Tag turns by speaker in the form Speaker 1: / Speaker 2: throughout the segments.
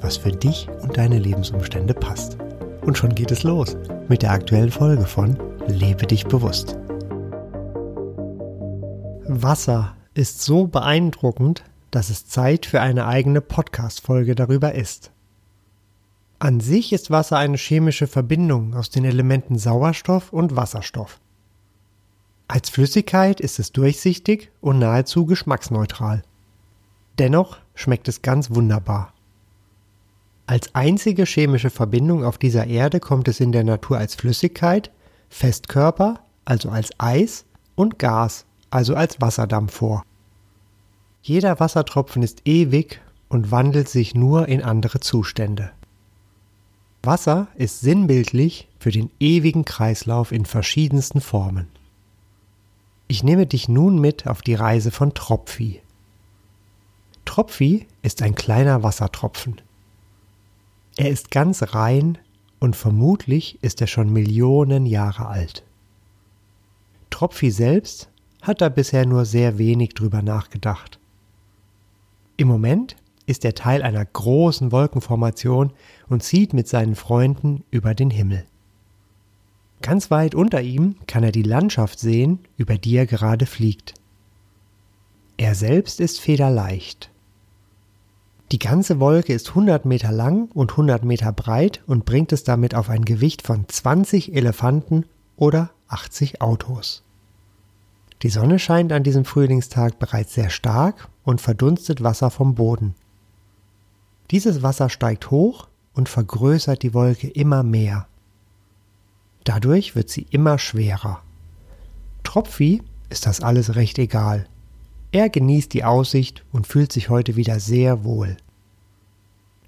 Speaker 1: was für dich und deine Lebensumstände passt. Und schon geht es los mit der aktuellen Folge von Lebe dich bewusst. Wasser ist so beeindruckend, dass es Zeit für eine eigene Podcast-Folge darüber ist. An sich ist Wasser eine chemische Verbindung aus den Elementen Sauerstoff und Wasserstoff. Als Flüssigkeit ist es durchsichtig und nahezu geschmacksneutral. Dennoch schmeckt es ganz wunderbar. Als einzige chemische Verbindung auf dieser Erde kommt es in der Natur als Flüssigkeit, Festkörper, also als Eis, und Gas, also als Wasserdampf vor. Jeder Wassertropfen ist ewig und wandelt sich nur in andere Zustände. Wasser ist sinnbildlich für den ewigen Kreislauf in verschiedensten Formen. Ich nehme dich nun mit auf die Reise von Tropfi. Tropfi ist ein kleiner Wassertropfen. Er ist ganz rein und vermutlich ist er schon Millionen Jahre alt. Tropfi selbst hat da bisher nur sehr wenig drüber nachgedacht. Im Moment ist er Teil einer großen Wolkenformation und zieht mit seinen Freunden über den Himmel. Ganz weit unter ihm kann er die Landschaft sehen, über die er gerade fliegt. Er selbst ist federleicht. Die ganze Wolke ist 100 Meter lang und 100 Meter breit und bringt es damit auf ein Gewicht von 20 Elefanten oder 80 Autos. Die Sonne scheint an diesem Frühlingstag bereits sehr stark und verdunstet Wasser vom Boden. Dieses Wasser steigt hoch und vergrößert die Wolke immer mehr. Dadurch wird sie immer schwerer. Tropfi ist das alles recht egal. Er genießt die Aussicht und fühlt sich heute wieder sehr wohl.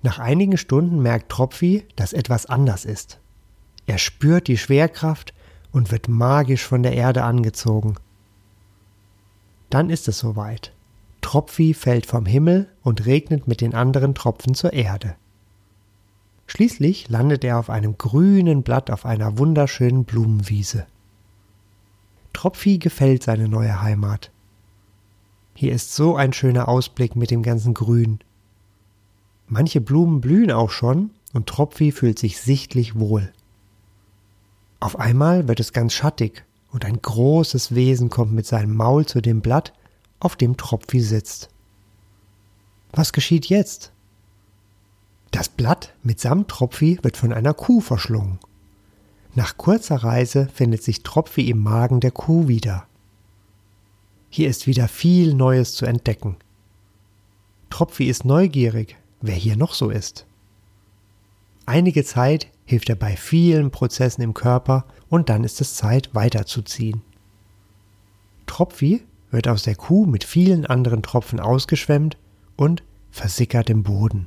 Speaker 1: Nach einigen Stunden merkt Tropfi, dass etwas anders ist. Er spürt die Schwerkraft und wird magisch von der Erde angezogen. Dann ist es soweit. Tropfi fällt vom Himmel und regnet mit den anderen Tropfen zur Erde. Schließlich landet er auf einem grünen Blatt auf einer wunderschönen Blumenwiese. Tropfi gefällt seine neue Heimat. Hier ist so ein schöner Ausblick mit dem ganzen Grün. Manche Blumen blühen auch schon und Tropfi fühlt sich sichtlich wohl. Auf einmal wird es ganz schattig und ein großes Wesen kommt mit seinem Maul zu dem Blatt, auf dem Tropfi sitzt. Was geschieht jetzt? Das Blatt mitsamt Tropfi wird von einer Kuh verschlungen. Nach kurzer Reise findet sich Tropfi im Magen der Kuh wieder. Hier ist wieder viel Neues zu entdecken. Tropfi ist neugierig, wer hier noch so ist. Einige Zeit hilft er bei vielen Prozessen im Körper und dann ist es Zeit weiterzuziehen. Tropfi wird aus der Kuh mit vielen anderen Tropfen ausgeschwemmt und versickert im Boden.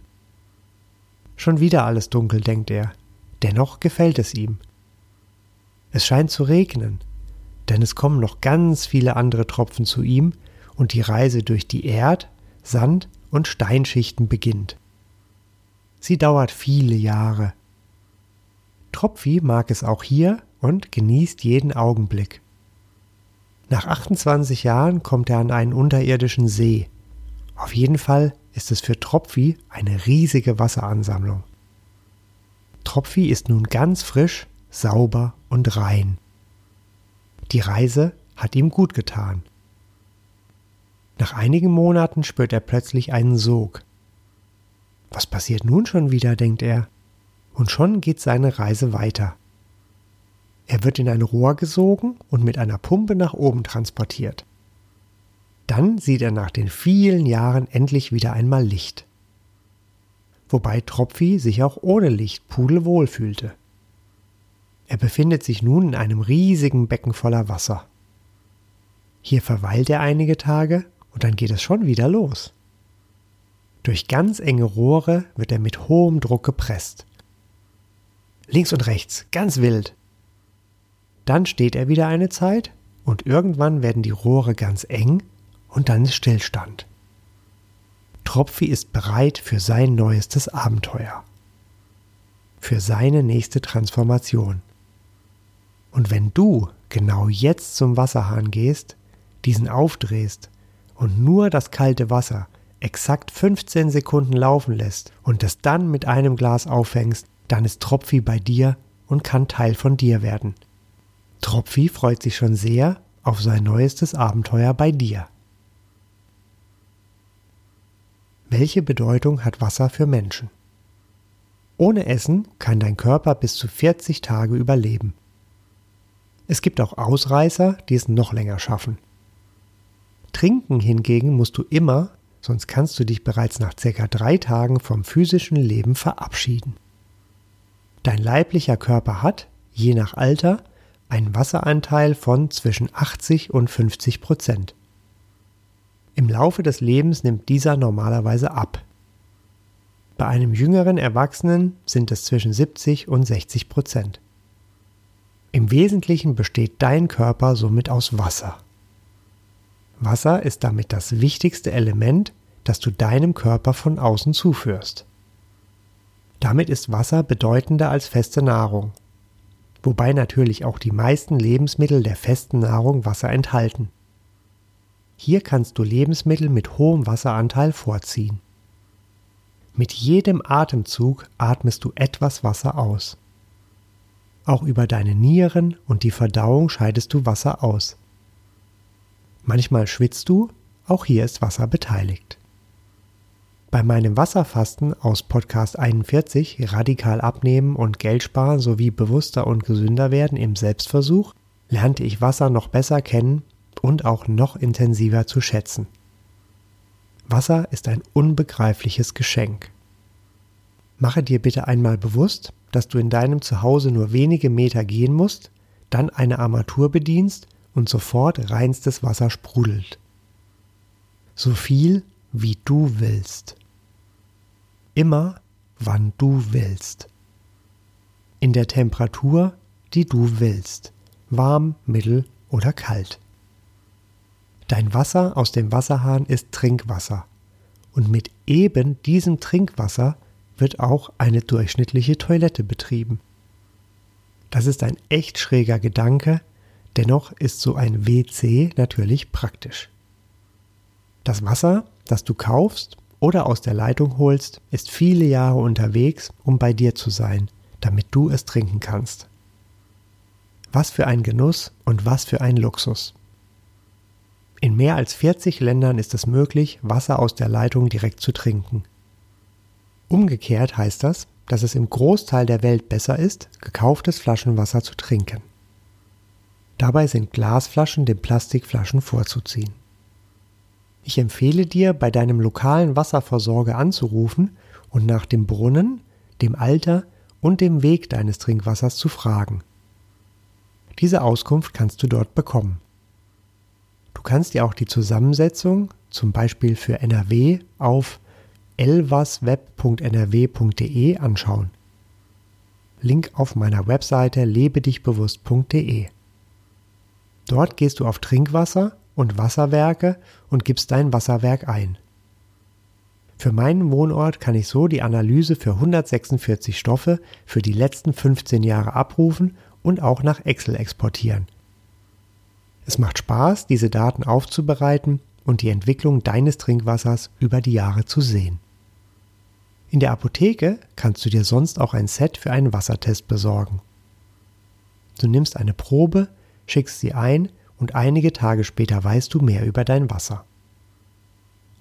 Speaker 1: Schon wieder alles dunkel, denkt er. Dennoch gefällt es ihm. Es scheint zu regnen, denn es kommen noch ganz viele andere Tropfen zu ihm und die Reise durch die Erd-, Sand- und Steinschichten beginnt. Sie dauert viele Jahre. Tropfi mag es auch hier und genießt jeden Augenblick. Nach 28 Jahren kommt er an einen unterirdischen See. Auf jeden Fall ist es für Tropfi eine riesige Wasseransammlung. Tropfi ist nun ganz frisch, sauber und rein. Die Reise hat ihm gut getan. Nach einigen Monaten spürt er plötzlich einen Sog. Was passiert nun schon wieder, denkt er, und schon geht seine Reise weiter. Er wird in ein Rohr gesogen und mit einer Pumpe nach oben transportiert. Dann sieht er nach den vielen Jahren endlich wieder einmal Licht. Wobei Tropfi sich auch ohne Licht pudelwohl fühlte. Er befindet sich nun in einem riesigen Becken voller Wasser. Hier verweilt er einige Tage und dann geht es schon wieder los. Durch ganz enge Rohre wird er mit hohem Druck gepresst. Links und rechts, ganz wild. Dann steht er wieder eine Zeit und irgendwann werden die Rohre ganz eng und dann ist Stillstand. Tropfi ist bereit für sein neuestes Abenteuer. Für seine nächste Transformation. Und wenn du genau jetzt zum Wasserhahn gehst, diesen aufdrehst und nur das kalte Wasser exakt 15 Sekunden laufen lässt und es dann mit einem Glas auffängst, dann ist Tropfi bei dir und kann Teil von dir werden. Tropfi freut sich schon sehr auf sein neuestes Abenteuer bei dir. Welche Bedeutung hat Wasser für Menschen? Ohne Essen kann dein Körper bis zu 40 Tage überleben. Es gibt auch Ausreißer, die es noch länger schaffen. Trinken hingegen musst du immer, sonst kannst du dich bereits nach circa drei Tagen vom physischen Leben verabschieden. Dein leiblicher Körper hat, je nach Alter, einen Wasseranteil von zwischen 80 und 50 Prozent. Im Laufe des Lebens nimmt dieser normalerweise ab. Bei einem jüngeren Erwachsenen sind es zwischen 70 und 60 Prozent. Im Wesentlichen besteht dein Körper somit aus Wasser. Wasser ist damit das wichtigste Element, das du deinem Körper von außen zuführst. Damit ist Wasser bedeutender als feste Nahrung, wobei natürlich auch die meisten Lebensmittel der festen Nahrung Wasser enthalten. Hier kannst du Lebensmittel mit hohem Wasseranteil vorziehen. Mit jedem Atemzug atmest du etwas Wasser aus. Auch über deine Nieren und die Verdauung scheidest du Wasser aus. Manchmal schwitzt du, auch hier ist Wasser beteiligt. Bei meinem Wasserfasten aus Podcast 41 Radikal abnehmen und Geld sparen sowie bewusster und gesünder werden im Selbstversuch lernte ich Wasser noch besser kennen und auch noch intensiver zu schätzen. Wasser ist ein unbegreifliches Geschenk. Mache dir bitte einmal bewusst, dass du in deinem Zuhause nur wenige Meter gehen musst, dann eine Armatur bedienst und sofort reinstes Wasser sprudelt. So viel, wie du willst. Immer, wann du willst. In der Temperatur, die du willst. Warm, mittel oder kalt. Dein Wasser aus dem Wasserhahn ist Trinkwasser. Und mit eben diesem Trinkwasser wird auch eine durchschnittliche Toilette betrieben. Das ist ein echt schräger Gedanke, dennoch ist so ein WC natürlich praktisch. Das Wasser, das du kaufst oder aus der Leitung holst, ist viele Jahre unterwegs, um bei dir zu sein, damit du es trinken kannst. Was für ein Genuss und was für ein Luxus. In mehr als 40 Ländern ist es möglich, Wasser aus der Leitung direkt zu trinken. Umgekehrt heißt das, dass es im Großteil der Welt besser ist, gekauftes Flaschenwasser zu trinken. Dabei sind Glasflaschen den Plastikflaschen vorzuziehen. Ich empfehle dir, bei deinem lokalen Wasserversorger anzurufen und nach dem Brunnen, dem Alter und dem Weg deines Trinkwassers zu fragen. Diese Auskunft kannst du dort bekommen. Du kannst dir auch die Zusammensetzung, zum Beispiel für NRW, auf elvasweb.nrw.de anschauen. Link auf meiner Webseite lebedichbewusst.de. Dort gehst du auf Trinkwasser und Wasserwerke und gibst dein Wasserwerk ein. Für meinen Wohnort kann ich so die Analyse für 146 Stoffe für die letzten 15 Jahre abrufen und auch nach Excel exportieren. Es macht Spaß, diese Daten aufzubereiten und die Entwicklung deines Trinkwassers über die Jahre zu sehen. In der Apotheke kannst du dir sonst auch ein Set für einen Wassertest besorgen. Du nimmst eine Probe, schickst sie ein und einige Tage später weißt du mehr über dein Wasser.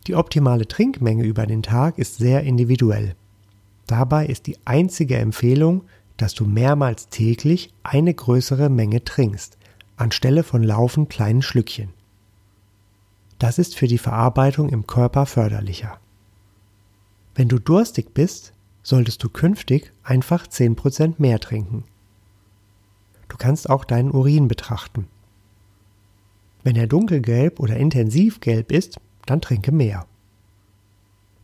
Speaker 1: Die optimale Trinkmenge über den Tag ist sehr individuell. Dabei ist die einzige Empfehlung, dass du mehrmals täglich eine größere Menge trinkst, anstelle von laufend kleinen Schlückchen. Das ist für die Verarbeitung im Körper förderlicher. Wenn du durstig bist, solltest du künftig einfach 10% mehr trinken. Du kannst auch deinen Urin betrachten. Wenn er dunkelgelb oder intensivgelb ist, dann trinke mehr.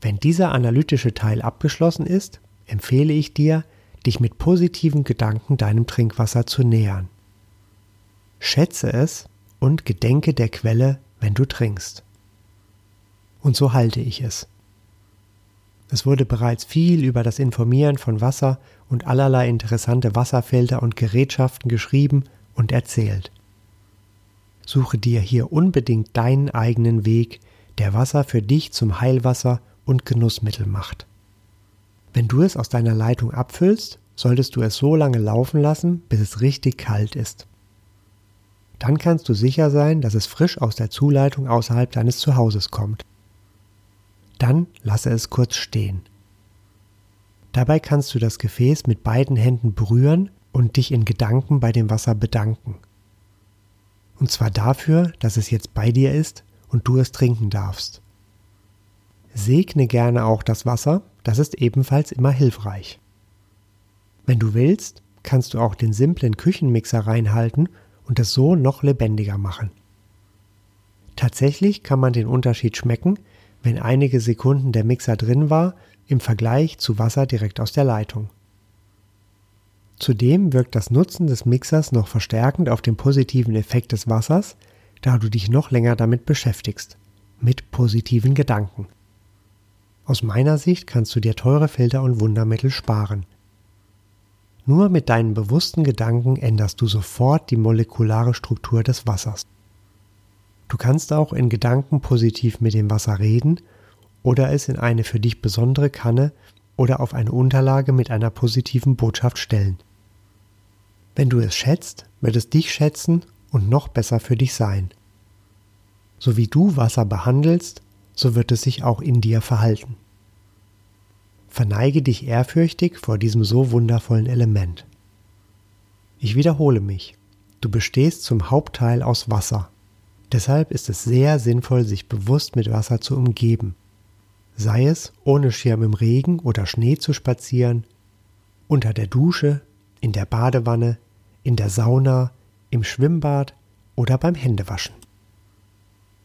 Speaker 1: Wenn dieser analytische Teil abgeschlossen ist, empfehle ich dir, dich mit positiven Gedanken deinem Trinkwasser zu nähern. Schätze es und gedenke der Quelle, wenn du trinkst. Und so halte ich es. Es wurde bereits viel über das Informieren von Wasser und allerlei interessante Wasserfelder und Gerätschaften geschrieben und erzählt. Suche dir hier unbedingt deinen eigenen Weg, der Wasser für dich zum Heilwasser und Genussmittel macht. Wenn du es aus deiner Leitung abfüllst, solltest du es so lange laufen lassen, bis es richtig kalt ist. Dann kannst du sicher sein, dass es frisch aus der Zuleitung außerhalb deines Zuhauses kommt. Dann lasse es kurz stehen. Dabei kannst du das Gefäß mit beiden Händen berühren und dich in Gedanken bei dem Wasser bedanken. Und zwar dafür, dass es jetzt bei dir ist und du es trinken darfst. Segne gerne auch das Wasser, das ist ebenfalls immer hilfreich. Wenn du willst, kannst du auch den simplen Küchenmixer reinhalten und es so noch lebendiger machen. Tatsächlich kann man den Unterschied schmecken, wenn einige Sekunden der Mixer drin war, im Vergleich zu Wasser direkt aus der Leitung. Zudem wirkt das Nutzen des Mixers noch verstärkend auf den positiven Effekt des Wassers, da du dich noch länger damit beschäftigst, mit positiven Gedanken. Aus meiner Sicht kannst du dir teure Filter und Wundermittel sparen. Nur mit deinen bewussten Gedanken änderst du sofort die molekulare Struktur des Wassers. Du kannst auch in Gedanken positiv mit dem Wasser reden oder es in eine für dich besondere Kanne oder auf eine Unterlage mit einer positiven Botschaft stellen. Wenn du es schätzt, wird es dich schätzen und noch besser für dich sein. So wie du Wasser behandelst, so wird es sich auch in dir verhalten. Verneige dich ehrfürchtig vor diesem so wundervollen Element. Ich wiederhole mich, du bestehst zum Hauptteil aus Wasser. Deshalb ist es sehr sinnvoll, sich bewusst mit Wasser zu umgeben. Sei es ohne Schirm im Regen oder Schnee zu spazieren, unter der Dusche, in der Badewanne, in der Sauna, im Schwimmbad oder beim Händewaschen.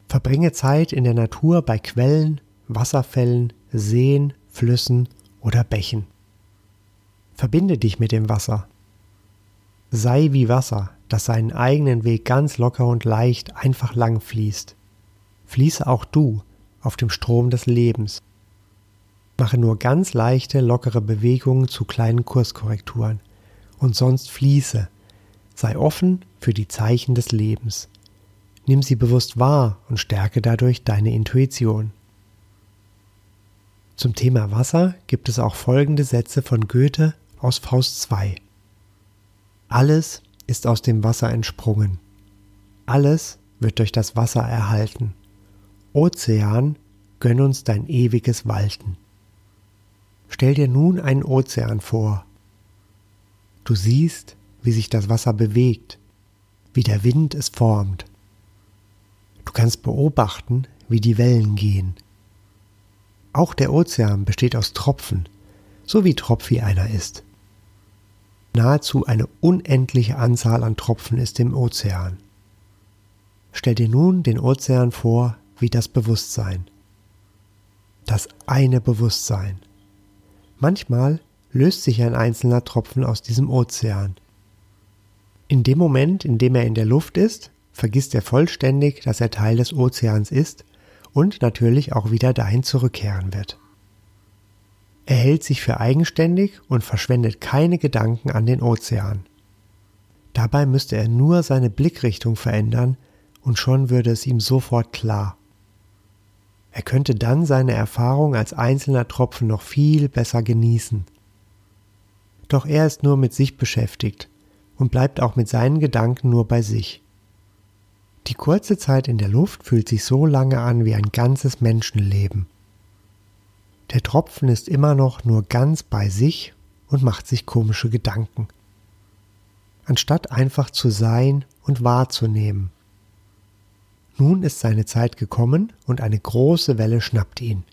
Speaker 1: Verbringe Zeit in der Natur bei Quellen, Wasserfällen, Seen, Flüssen oder Bächen. Verbinde dich mit dem Wasser. Sei wie Wasser, das seinen eigenen Weg ganz locker und leicht einfach lang fließt. Fließe auch du auf dem Strom des Lebens. Mache nur ganz leichte, lockere Bewegungen zu kleinen Kurskorrekturen und sonst fließe Sei offen für die Zeichen des Lebens. Nimm sie bewusst wahr und stärke dadurch deine Intuition. Zum Thema Wasser gibt es auch folgende Sätze von Goethe aus Faust 2. Alles ist aus dem Wasser entsprungen. Alles wird durch das Wasser erhalten. Ozean, gönn uns dein ewiges Walten. Stell dir nun einen Ozean vor. Du siehst, wie sich das Wasser bewegt, wie der Wind es formt. Du kannst beobachten, wie die Wellen gehen. Auch der Ozean besteht aus Tropfen, so wie Tropfi einer ist. Nahezu eine unendliche Anzahl an Tropfen ist im Ozean. Stell dir nun den Ozean vor wie das Bewusstsein. Das eine Bewusstsein. Manchmal löst sich ein einzelner Tropfen aus diesem Ozean. In dem Moment, in dem er in der Luft ist, vergisst er vollständig, dass er Teil des Ozeans ist und natürlich auch wieder dahin zurückkehren wird. Er hält sich für eigenständig und verschwendet keine Gedanken an den Ozean. Dabei müsste er nur seine Blickrichtung verändern und schon würde es ihm sofort klar. Er könnte dann seine Erfahrung als einzelner Tropfen noch viel besser genießen. Doch er ist nur mit sich beschäftigt und bleibt auch mit seinen Gedanken nur bei sich. Die kurze Zeit in der Luft fühlt sich so lange an wie ein ganzes Menschenleben. Der Tropfen ist immer noch nur ganz bei sich und macht sich komische Gedanken. Anstatt einfach zu sein und wahrzunehmen. Nun ist seine Zeit gekommen und eine große Welle schnappt ihn.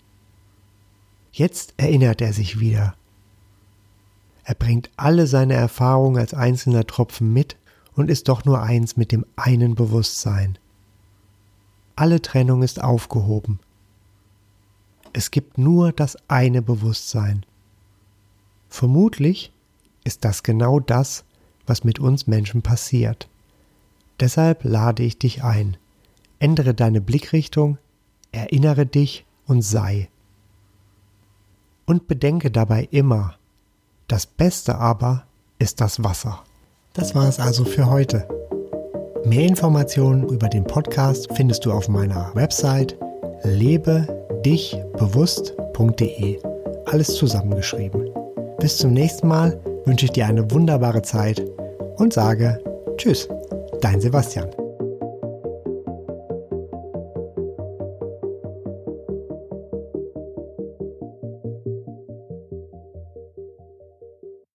Speaker 1: Jetzt erinnert er sich wieder er bringt alle seine Erfahrungen als einzelner Tropfen mit und ist doch nur eins mit dem einen Bewusstsein. Alle Trennung ist aufgehoben. Es gibt nur das eine Bewusstsein. Vermutlich ist das genau das, was mit uns Menschen passiert. Deshalb lade ich dich ein. Ändere deine Blickrichtung, erinnere dich und sei. Und bedenke dabei immer, das Beste aber ist das Wasser. Das war es also für heute. Mehr Informationen über den Podcast findest du auf meiner Website lebedichbewusst.de. Alles zusammengeschrieben. Bis zum nächsten Mal wünsche ich dir eine wunderbare Zeit und sage Tschüss, dein Sebastian.